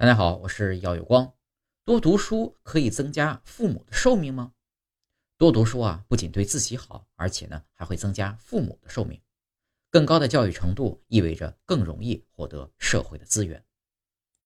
大家好我是姚有光。多读书可以增加父母的寿命吗？多读书啊不仅对自己好而且呢还会增加父母的寿命。更高的教育程度意味着更容易获得社会的资源。